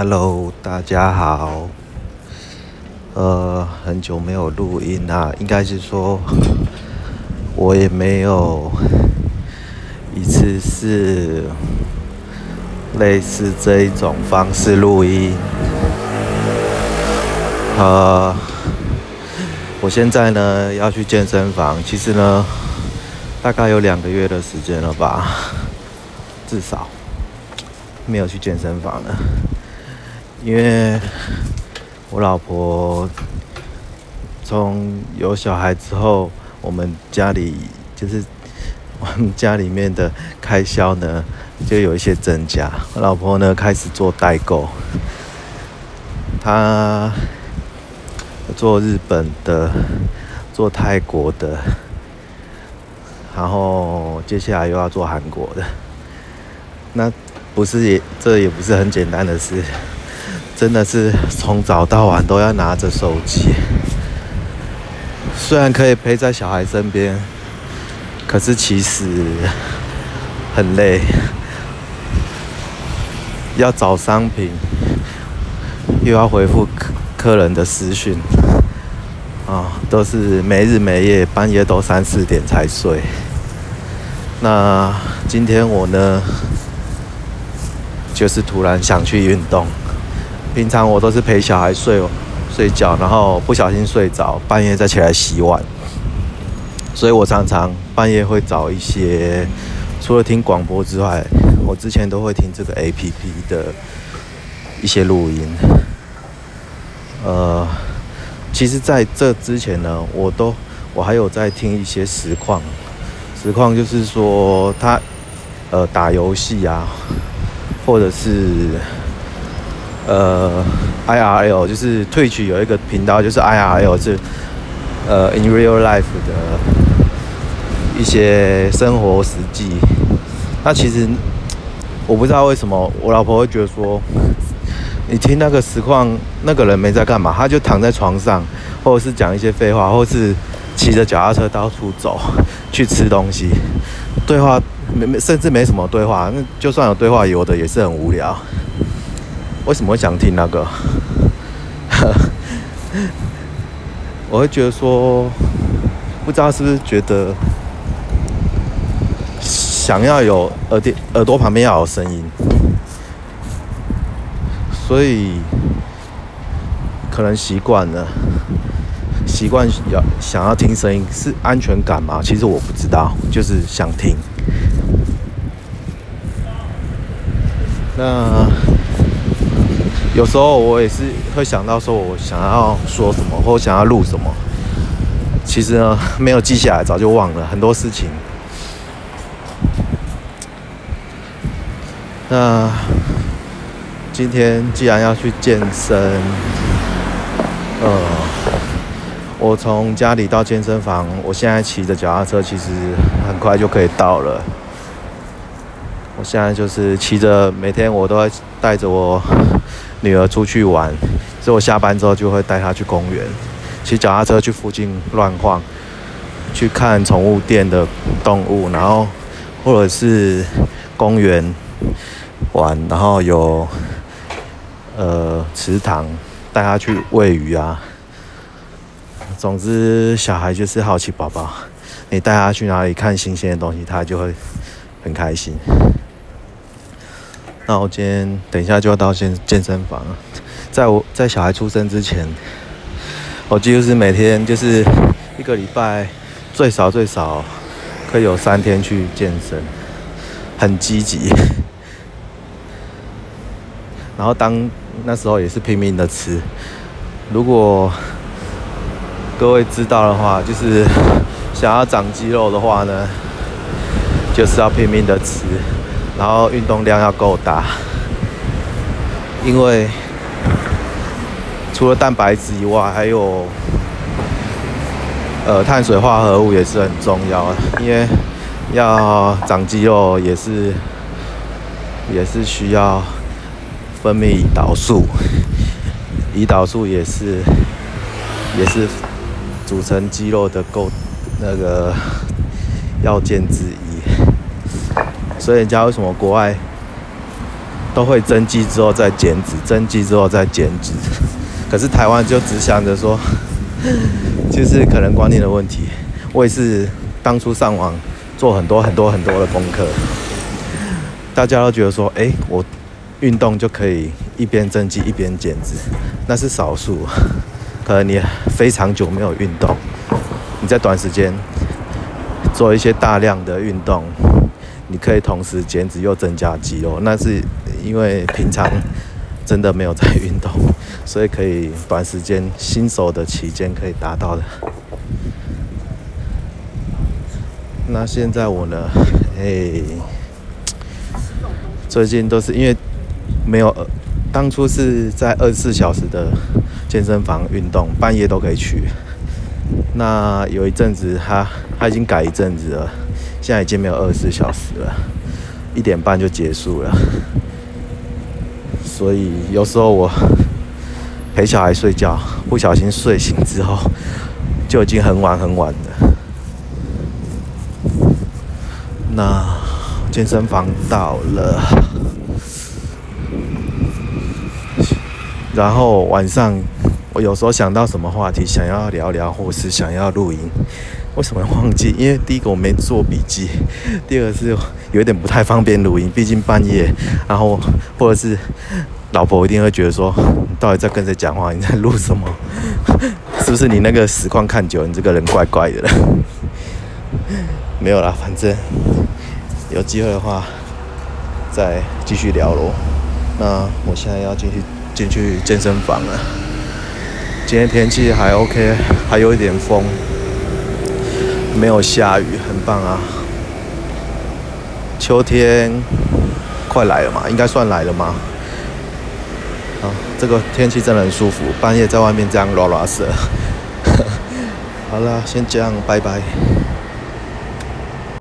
Hello，大家好。呃，很久没有录音啊，应该是说，我也没有一次是类似这一种方式录音。呃，我现在呢要去健身房，其实呢大概有两个月的时间了吧，至少没有去健身房了。因为我老婆从有小孩之后，我们家里就是我们家里面的开销呢，就有一些增加。我老婆呢开始做代购，她做日本的，做泰国的，然后接下来又要做韩国的，那不是也这也不是很简单的事。真的是从早到晚都要拿着手机，虽然可以陪在小孩身边，可是其实很累。要找商品，又要回复客客人的私讯，啊，都是没日没夜，半夜都三四点才睡。那今天我呢，就是突然想去运动。平常我都是陪小孩睡睡觉，然后不小心睡着，半夜再起来洗碗。所以我常常半夜会找一些，除了听广播之外，我之前都会听这个 A P P 的一些录音。呃，其实在这之前呢，我都我还有在听一些实况，实况就是说他呃打游戏啊，或者是。呃，I R L 就是 Twitch 有一个频道，就是 I R L 是呃 In Real Life 的一些生活实际。那其实我不知道为什么我老婆会觉得说，你听那个实况，那个人没在干嘛，他就躺在床上，或者是讲一些废话，或是骑着脚踏车到处走去吃东西，对话没没甚至没什么对话，那就算有对话，有的也是很无聊。为什么会想听那个？我会觉得说，不知道是不是觉得想要有耳朵耳朵旁边要有声音，所以可能习惯了，习惯要想要听声音是安全感吗？其实我不知道，就是想听。那。有时候我也是会想到说，我想要说什么，或想要录什么，其实呢没有记下来，早就忘了很多事情。那今天既然要去健身，呃，我从家里到健身房，我现在骑着脚踏车，其实很快就可以到了。我现在就是骑着，每天我都会带着我。女儿出去玩，所以我下班之后就会带她去公园，骑脚踏车去附近乱晃，去看宠物店的动物，然后或者是公园玩，然后有呃池塘，带她去喂鱼啊。总之，小孩就是好奇宝宝，你带他去哪里看新鲜的东西，他就会很开心。那我今天等一下就要到健健身房了，在我在小孩出生之前，我几乎是每天就是一个礼拜最少最少可以有三天去健身，很积极。然后当那时候也是拼命的吃，如果各位知道的话，就是想要长肌肉的话呢，就是要拼命的吃。然后运动量要够大，因为除了蛋白质以外，还有呃碳水化合物也是很重要的。因为要长肌肉也是也是需要分泌胰岛素，胰岛素也是也是组成肌肉的构那个要件之一。所以人家为什么国外都会增肌之后再减脂，增肌之后再减脂。可是台湾就只想着说，就是可能观念的问题。我也是当初上网做很多很多很多的功课，大家都觉得说，哎，我运动就可以一边增肌一边减脂，那是少数。可能你非常久没有运动，你在短时间做一些大量的运动，你可以同时减脂又增加肌肉，那是因为平常。真的没有在运动，所以可以短时间新手的期间可以达到的。那现在我呢？哎，最近都是因为没有，当初是在二十四小时的健身房运动，半夜都可以去。那有一阵子，他他已经改一阵子了，现在已经没有二十四小时了，一点半就结束了。所以有时候我陪小孩睡觉，不小心睡醒之后，就已经很晚很晚了。那健身房到了，然后晚上我有时候想到什么话题想要聊聊，或是想要录音，为什么忘记？因为第一个我没做笔记，第二个是有点不太方便录音，毕竟半夜，然后或者是。老婆一定会觉得说，你到底在跟谁讲话？你在录什么？是不是你那个实况看久了，你这个人怪怪的了？没有啦，反正有机会的话再继续聊喽。那我现在要进去进去健身房了。今天天气还 OK，还有一点风，没有下雨，很棒啊。秋天快来了嘛？应该算来了吗？啊，这个天气真的很舒服，半夜在外面这样拉拉色。好了，先这样，拜拜。